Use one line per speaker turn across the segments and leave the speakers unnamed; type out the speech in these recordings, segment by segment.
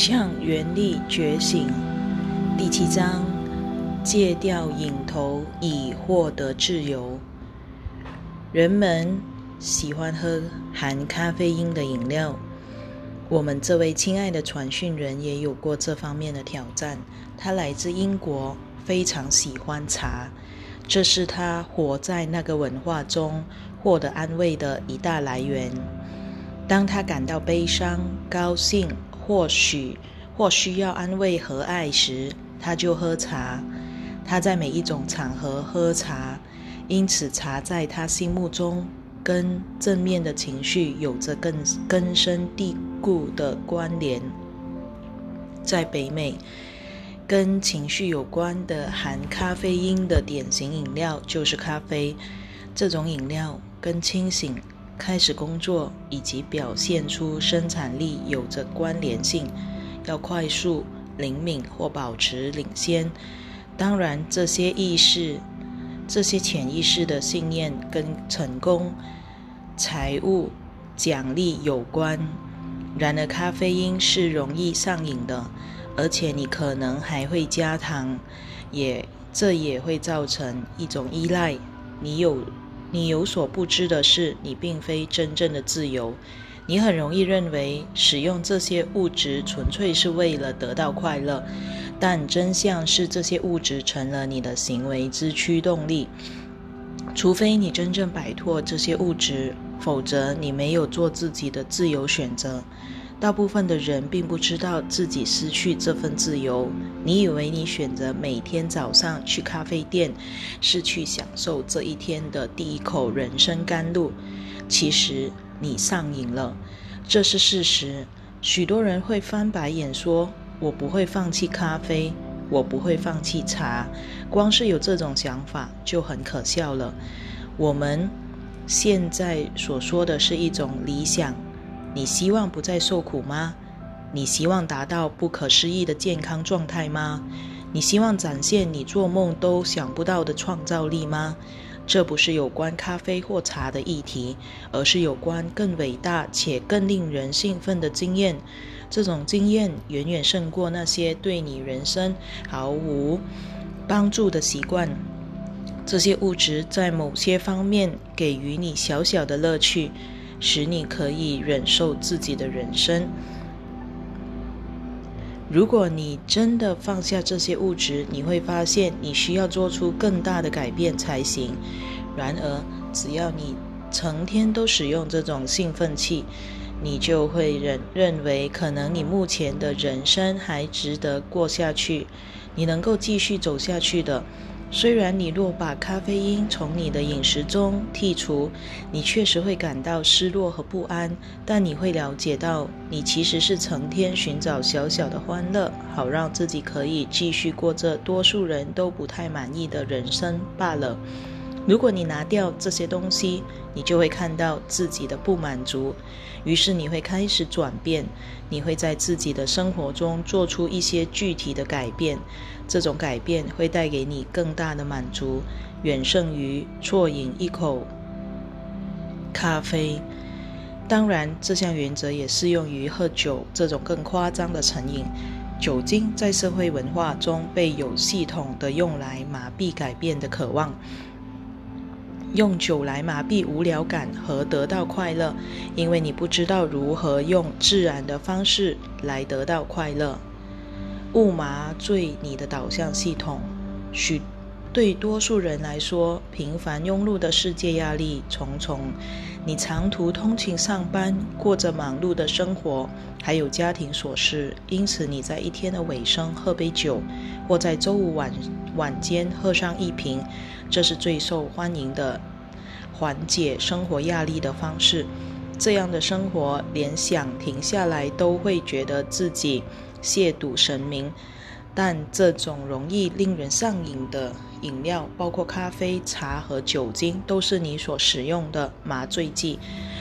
向原力觉醒，第七章：戒掉瘾头，以获得自由。人们喜欢喝含咖啡因的饮料。我们这位亲爱的传讯人也有过这方面的挑战。他来自英国，非常喜欢茶，这是他活在那个文化中获得安慰的一大来源。当他感到悲伤、高兴，或许或需要安慰和爱时，他就喝茶。他在每一种场合喝茶，因此茶在他心目中跟正面的情绪有着更根深蒂固的关联。在北美，跟情绪有关的含咖啡因的典型饮料就是咖啡。这种饮料跟清醒。开始工作以及表现出生产力有着关联性，要快速、灵敏或保持领先。当然，这些意识、这些潜意识的信念跟成功、财务、奖励有关。然而，咖啡因是容易上瘾的，而且你可能还会加糖，也这也会造成一种依赖。你有。你有所不知的是，你并非真正的自由。你很容易认为使用这些物质纯粹是为了得到快乐，但真相是这些物质成了你的行为之驱动力。除非你真正摆脱这些物质，否则你没有做自己的自由选择。大部分的人并不知道自己失去这份自由。你以为你选择每天早上去咖啡店，是去享受这一天的第一口人生甘露，其实你上瘾了，这是事实。许多人会翻白眼说：“我不会放弃咖啡，我不会放弃茶。”光是有这种想法就很可笑了。我们现在所说的是一种理想。你希望不再受苦吗？你希望达到不可思议的健康状态吗？你希望展现你做梦都想不到的创造力吗？这不是有关咖啡或茶的议题，而是有关更伟大且更令人兴奋的经验。这种经验远远胜过那些对你人生毫无帮助的习惯。这些物质在某些方面给予你小小的乐趣。使你可以忍受自己的人生。如果你真的放下这些物质，你会发现你需要做出更大的改变才行。然而，只要你成天都使用这种兴奋剂，你就会认认为可能你目前的人生还值得过下去，你能够继续走下去的。虽然你若把咖啡因从你的饮食中剔除，你确实会感到失落和不安，但你会了解到，你其实是成天寻找小小的欢乐，好让自己可以继续过着多数人都不太满意的人生罢了。如果你拿掉这些东西，你就会看到自己的不满足，于是你会开始转变，你会在自己的生活中做出一些具体的改变。这种改变会带给你更大的满足，远胜于啜饮一口咖啡。当然，这项原则也适用于喝酒这种更夸张的成瘾。酒精在社会文化中被有系统的用来麻痹改变的渴望。用酒来麻痹无聊感和得到快乐，因为你不知道如何用自然的方式来得到快乐。误麻醉你的导向系统，许对多数人来说，平凡庸碌的世界压力重重。你长途通勤上班，过着忙碌的生活，还有家庭琐事，因此你在一天的尾声喝杯酒，或在周五晚晚间喝上一瓶，这是最受欢迎的缓解生活压力的方式。这样的生活，连想停下来都会觉得自己。亵渎神明，但这种容易令人上瘾的饮料，包括咖啡、茶和酒精，都是你所使用的麻醉剂，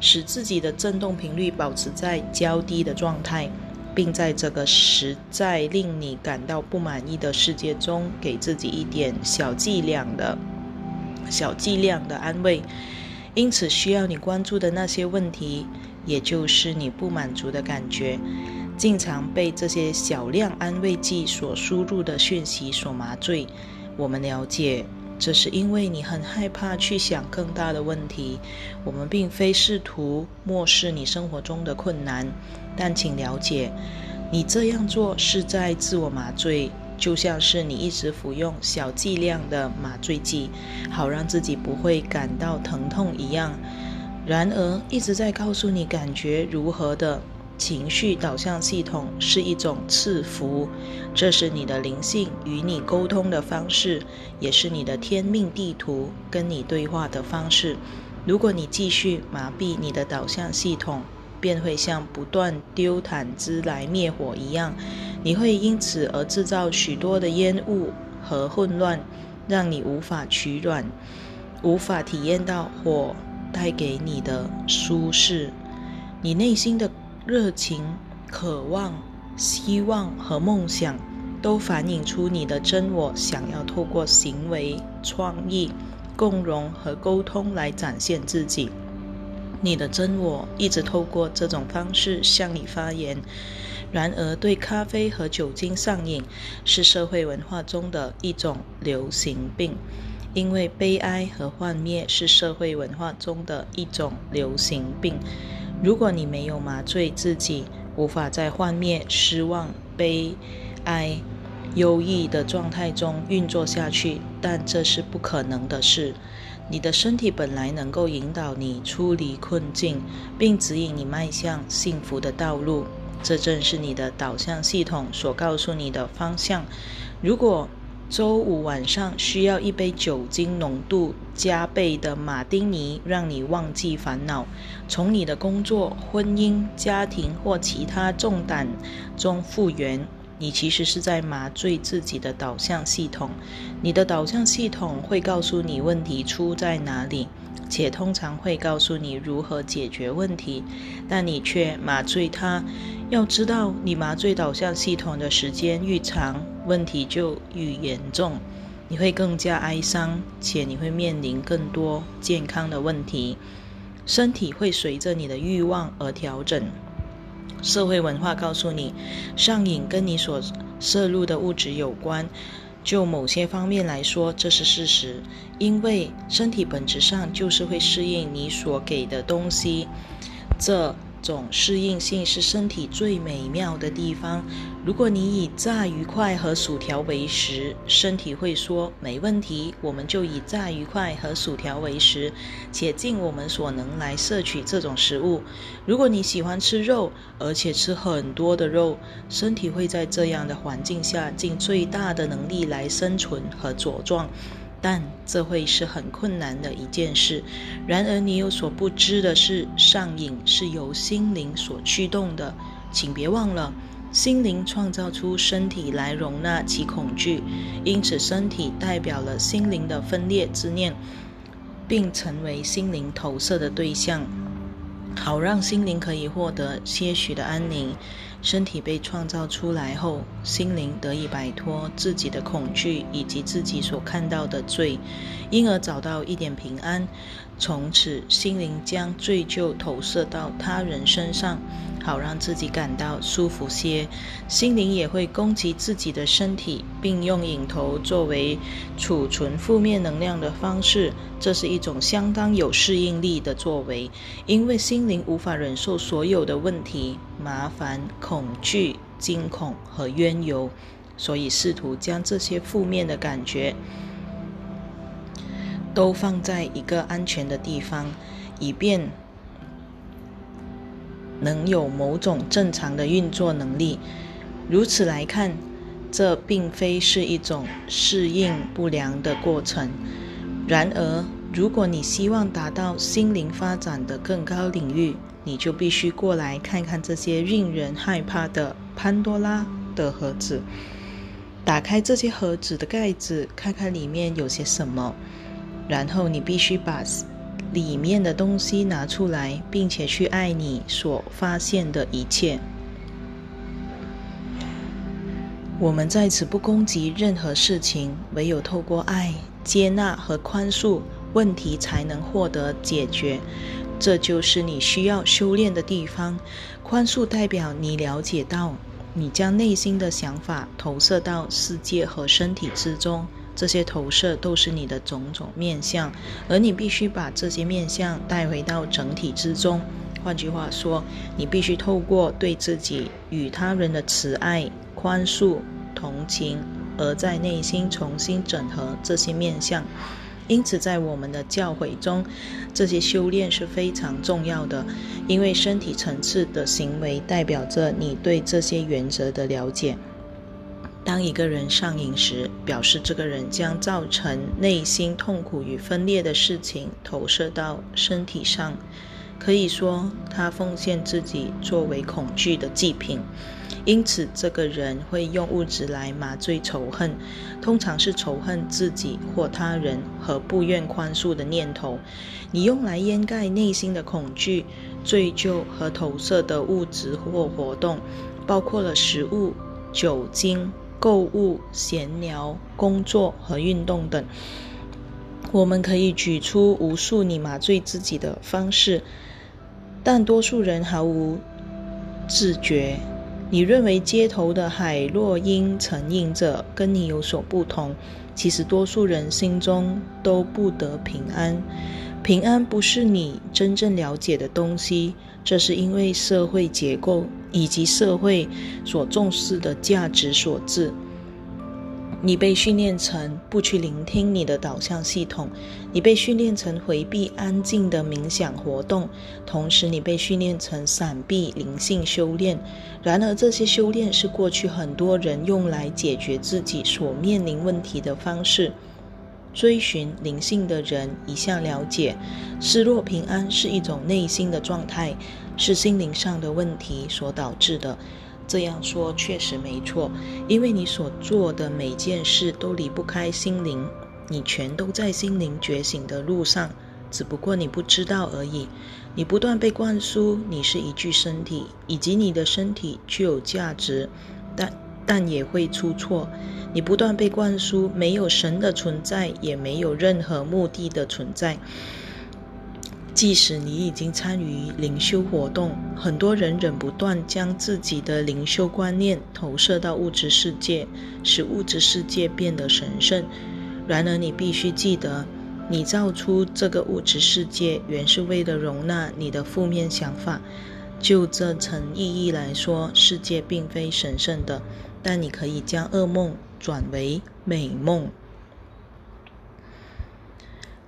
使自己的振动频率保持在较低的状态，并在这个实在令你感到不满意的世界中，给自己一点小剂量的小剂量的安慰。因此，需要你关注的那些问题，也就是你不满足的感觉。经常被这些小量安慰剂所输入的讯息所麻醉。我们了解，这是因为你很害怕去想更大的问题。我们并非试图漠视你生活中的困难，但请了解，你这样做是在自我麻醉。就像是你一直服用小剂量的麻醉剂，好让自己不会感到疼痛一样。然而，一直在告诉你感觉如何的情绪导向系统是一种赐福，这是你的灵性与你沟通的方式，也是你的天命地图跟你对话的方式。如果你继续麻痹你的导向系统，便会像不断丢毯子来灭火一样。你会因此而制造许多的烟雾和混乱，让你无法取暖，无法体验到火带给你的舒适。你内心的热情、渴望、希望和梦想，都反映出你的真我想要透过行为、创意、共融和沟通来展现自己。你的真我一直透过这种方式向你发言。然而，对咖啡和酒精上瘾是社会文化中的一种流行病，因为悲哀和幻灭是社会文化中的一种流行病。如果你没有麻醉自己，无法在幻灭、失望、悲哀、忧郁的状态中运作下去，但这是不可能的事。你的身体本来能够引导你出离困境，并指引你迈向幸福的道路。这正是你的导向系统所告诉你的方向。如果周五晚上需要一杯酒精浓度加倍的马丁尼，让你忘记烦恼，从你的工作、婚姻、家庭或其他重担中复原，你其实是在麻醉自己的导向系统。你的导向系统会告诉你问题出在哪里。且通常会告诉你如何解决问题，但你却麻醉它。要知道，你麻醉导向系统的时间愈长，问题就愈严重，你会更加哀伤，且你会面临更多健康的问题。身体会随着你的欲望而调整。社会文化告诉你，上瘾跟你所摄入的物质有关。就某些方面来说，这是事实，因为身体本质上就是会适应你所给的东西。这。种适应性是身体最美妙的地方。如果你以炸鱼块和薯条为食，身体会说没问题，我们就以炸鱼块和薯条为食，且尽我们所能来摄取这种食物。如果你喜欢吃肉，而且吃很多的肉，身体会在这样的环境下尽最大的能力来生存和茁壮。但这会是很困难的一件事。然而，你有所不知的是，上瘾是由心灵所驱动的。请别忘了，心灵创造出身体来容纳其恐惧，因此身体代表了心灵的分裂之念，并成为心灵投射的对象，好让心灵可以获得些许的安宁。身体被创造出来后，心灵得以摆脱自己的恐惧以及自己所看到的罪，因而找到一点平安。从此，心灵将罪疚投射到他人身上，好让自己感到舒服些。心灵也会攻击自己的身体，并用瘾头作为储存负面能量的方式。这是一种相当有适应力的作为，因为心灵无法忍受所有的问题、麻烦、恐惧、惊恐和冤尤，所以试图将这些负面的感觉。都放在一个安全的地方，以便能有某种正常的运作能力。如此来看，这并非是一种适应不良的过程。然而，如果你希望达到心灵发展的更高领域，你就必须过来看看这些令人害怕的潘多拉的盒子。打开这些盒子的盖子，看看里面有些什么。然后你必须把里面的东西拿出来，并且去爱你所发现的一切。我们在此不攻击任何事情，唯有透过爱、接纳和宽恕，问题才能获得解决。这就是你需要修炼的地方。宽恕代表你了解到，你将内心的想法投射到世界和身体之中，这些投射都是你的种种面相，而你必须把这些面相带回到整体之中。换句话说，你必须透过对自己与他人的慈爱、宽恕、同情，而在内心重新整合这些面相。因此，在我们的教诲中，这些修炼是非常重要的，因为身体层次的行为代表着你对这些原则的了解。当一个人上瘾时，表示这个人将造成内心痛苦与分裂的事情投射到身体上。可以说，他奉献自己作为恐惧的祭品，因此这个人会用物质来麻醉仇恨，通常是仇恨自己或他人和不愿宽恕的念头。你用来掩盖内心的恐惧、罪疚和投射的物质或活动，包括了食物、酒精、购物、闲聊、工作和运动等。我们可以举出无数你麻醉自己的方式。但多数人毫无自觉。你认为街头的海洛因成瘾者跟你有所不同，其实多数人心中都不得平安。平安不是你真正了解的东西，这是因为社会结构以及社会所重视的价值所致。你被训练成不去聆听你的导向系统，你被训练成回避安静的冥想活动，同时你被训练成闪避灵性修炼。然而，这些修炼是过去很多人用来解决自己所面临问题的方式。追寻灵性的人一向了解，失落平安是一种内心的状态，是心灵上的问题所导致的。这样说确实没错，因为你所做的每件事都离不开心灵，你全都在心灵觉醒的路上，只不过你不知道而已。你不断被灌输你是一具身体，以及你的身体具有价值，但但也会出错。你不断被灌输没有神的存在，也没有任何目的的存在。即使你已经参与灵修活动，很多人仍不断将自己的灵修观念投射到物质世界，使物质世界变得神圣。然而，你必须记得，你造出这个物质世界，原是为了容纳你的负面想法。就这层意义来说，世界并非神圣的，但你可以将噩梦转为美梦。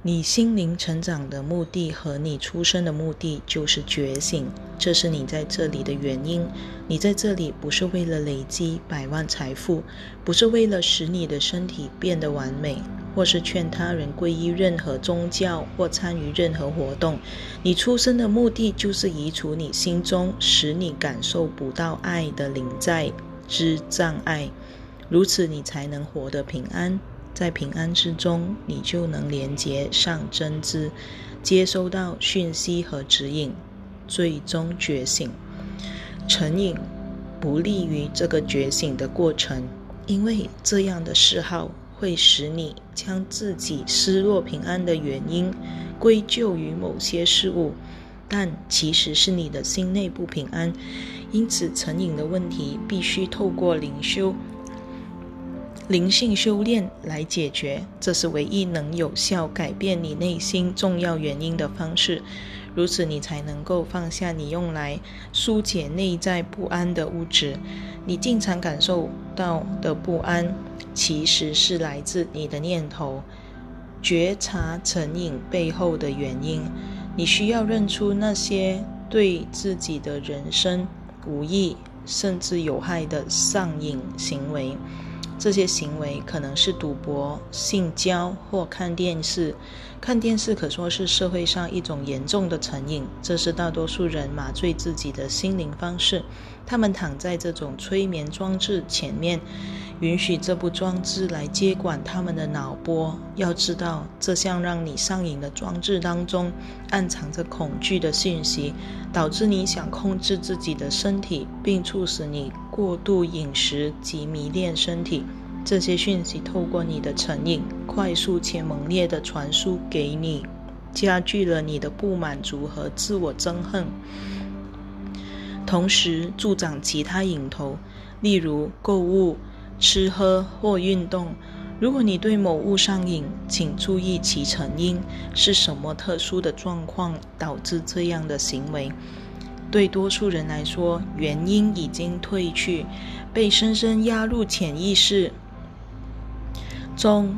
你心灵成长的目的和你出生的目的就是觉醒，这是你在这里的原因。你在这里不是为了累积百万财富，不是为了使你的身体变得完美，或是劝他人皈依任何宗教或参与任何活动。你出生的目的就是移除你心中使你感受不到爱的灵在之障碍，如此你才能活得平安。在平安之中，你就能连接上真知，接收到讯息和指引，最终觉醒。成瘾不利于这个觉醒的过程，因为这样的嗜好会使你将自己失落平安的原因归咎于某些事物，但其实是你的心内不平安。因此，成瘾的问题必须透过灵修。灵性修炼来解决，这是唯一能有效改变你内心重要原因的方式。如此，你才能够放下你用来疏解内在不安的物质。你经常感受到的不安，其实是来自你的念头。觉察成瘾背后的原因，你需要认出那些对自己的人生无益甚至有害的上瘾行为。这些行为可能是赌博、性交或看电视。看电视可说是社会上一种严重的成瘾，这是大多数人麻醉自己的心灵方式。他们躺在这种催眠装置前面，允许这部装置来接管他们的脑波。要知道，这项让你上瘾的装置当中暗藏着恐惧的信息，导致你想控制自己的身体，并促使你过度饮食及迷恋身体。这些讯息透过你的成瘾，快速且猛烈地传输给你。加剧了你的不满足和自我憎恨，同时助长其他瘾头，例如购物、吃喝或运动。如果你对某物上瘾，请注意其成因是什么特殊的状况导致这样的行为。对多数人来说，原因已经褪去，被深深压入潜意识中。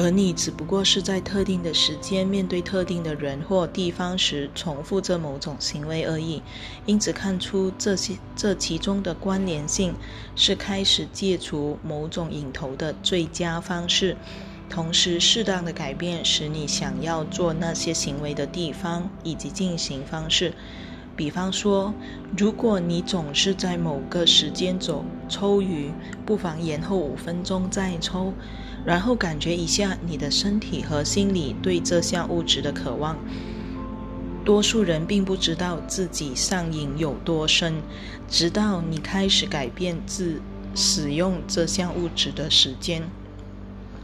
而你只不过是在特定的时间、面对特定的人或地方时重复着某种行为而已。因此，看出这些这其中的关联性，是开始戒除某种瘾头的最佳方式。同时，适当的改变使你想要做那些行为的地方以及进行方式。比方说，如果你总是在某个时间走抽鱼，不妨延后五分钟再抽。然后感觉一下你的身体和心理对这项物质的渴望。多数人并不知道自己上瘾有多深，直到你开始改变自使用这项物质的时间，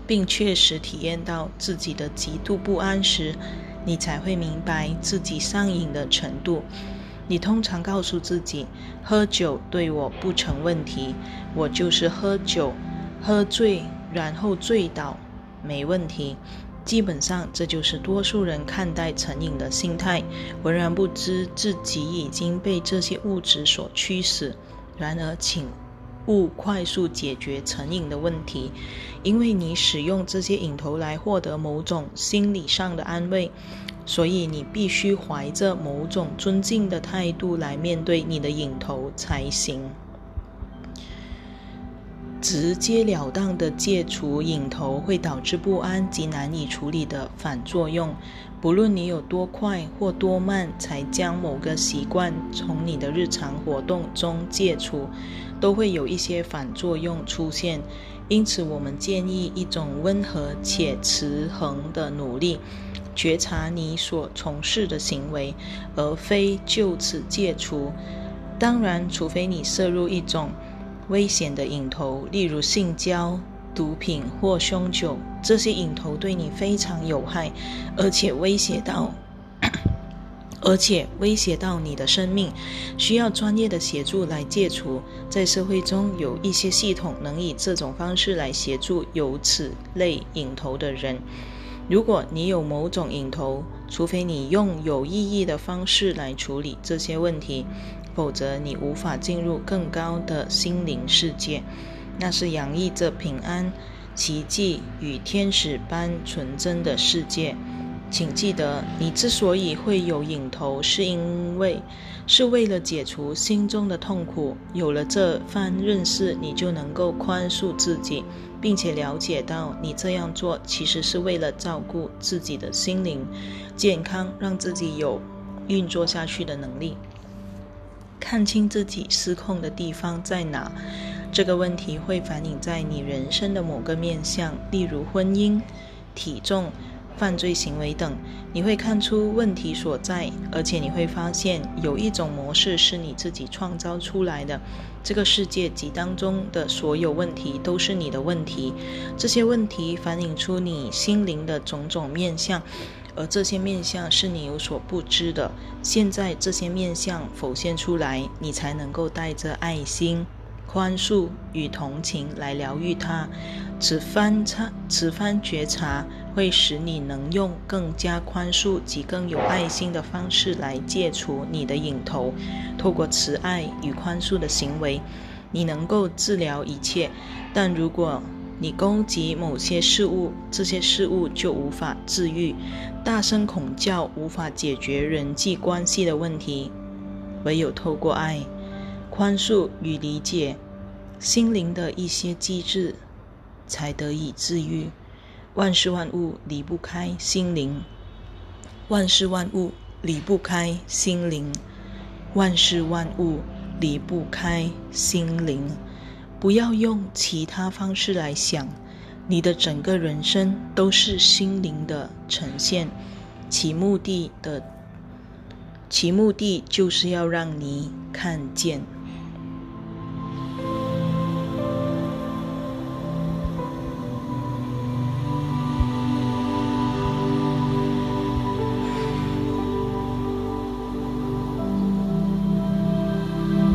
并确实体验到自己的极度不安时，你才会明白自己上瘾的程度。你通常告诉自己：“喝酒对我不成问题，我就是喝酒，喝醉。”然后醉倒，没问题。基本上，这就是多数人看待成瘾的心态，浑然不知自己已经被这些物质所驱使。然而，请勿快速解决成瘾的问题，因为你使用这些瘾头来获得某种心理上的安慰，所以你必须怀着某种尊敬的态度来面对你的瘾头才行。直截了当的戒除瘾头会导致不安及难以处理的反作用。不论你有多快或多慢才将某个习惯从你的日常活动中戒除，都会有一些反作用出现。因此，我们建议一种温和且持恒的努力，觉察你所从事的行为，而非就此戒除。当然，除非你摄入一种。危险的瘾头，例如性交、毒品或凶酒，这些瘾头对你非常有害，而且威胁到，而且威胁到你的生命，需要专业的协助来戒除。在社会中有一些系统能以这种方式来协助有此类瘾头的人。如果你有某种瘾头，除非你用有意义的方式来处理这些问题。否则，你无法进入更高的心灵世界，那是洋溢着平安、奇迹与天使般纯真的世界。请记得，你之所以会有瘾头，是因为是为了解除心中的痛苦。有了这番认识，你就能够宽恕自己，并且了解到你这样做其实是为了照顾自己的心灵健康，让自己有运作下去的能力。看清自己失控的地方在哪，这个问题会反映在你人生的某个面相，例如婚姻、体重、犯罪行为等。你会看出问题所在，而且你会发现有一种模式是你自己创造出来的。这个世界及当中的所有问题都是你的问题，这些问题反映出你心灵的种种面相。而这些面相是你有所不知的。现在这些面相浮现出来，你才能够带着爱心、宽恕与同情来疗愈它。此番察，此番觉察，会使你能用更加宽恕及更有爱心的方式来戒除你的瘾头。透过慈爱与宽恕的行为，你能够治疗一切。但如果你攻击某些事物，这些事物就无法治愈。大声恐叫无法解决人际关系的问题，唯有透过爱、宽恕与理解，心灵的一些机制才得以治愈。万事万物离不开心灵，万事万物离不开心灵，万事万物离不开心灵。不要用其他方式来想，你的整个人生都是心灵的呈现，其目的的，其目的就是要让你看见。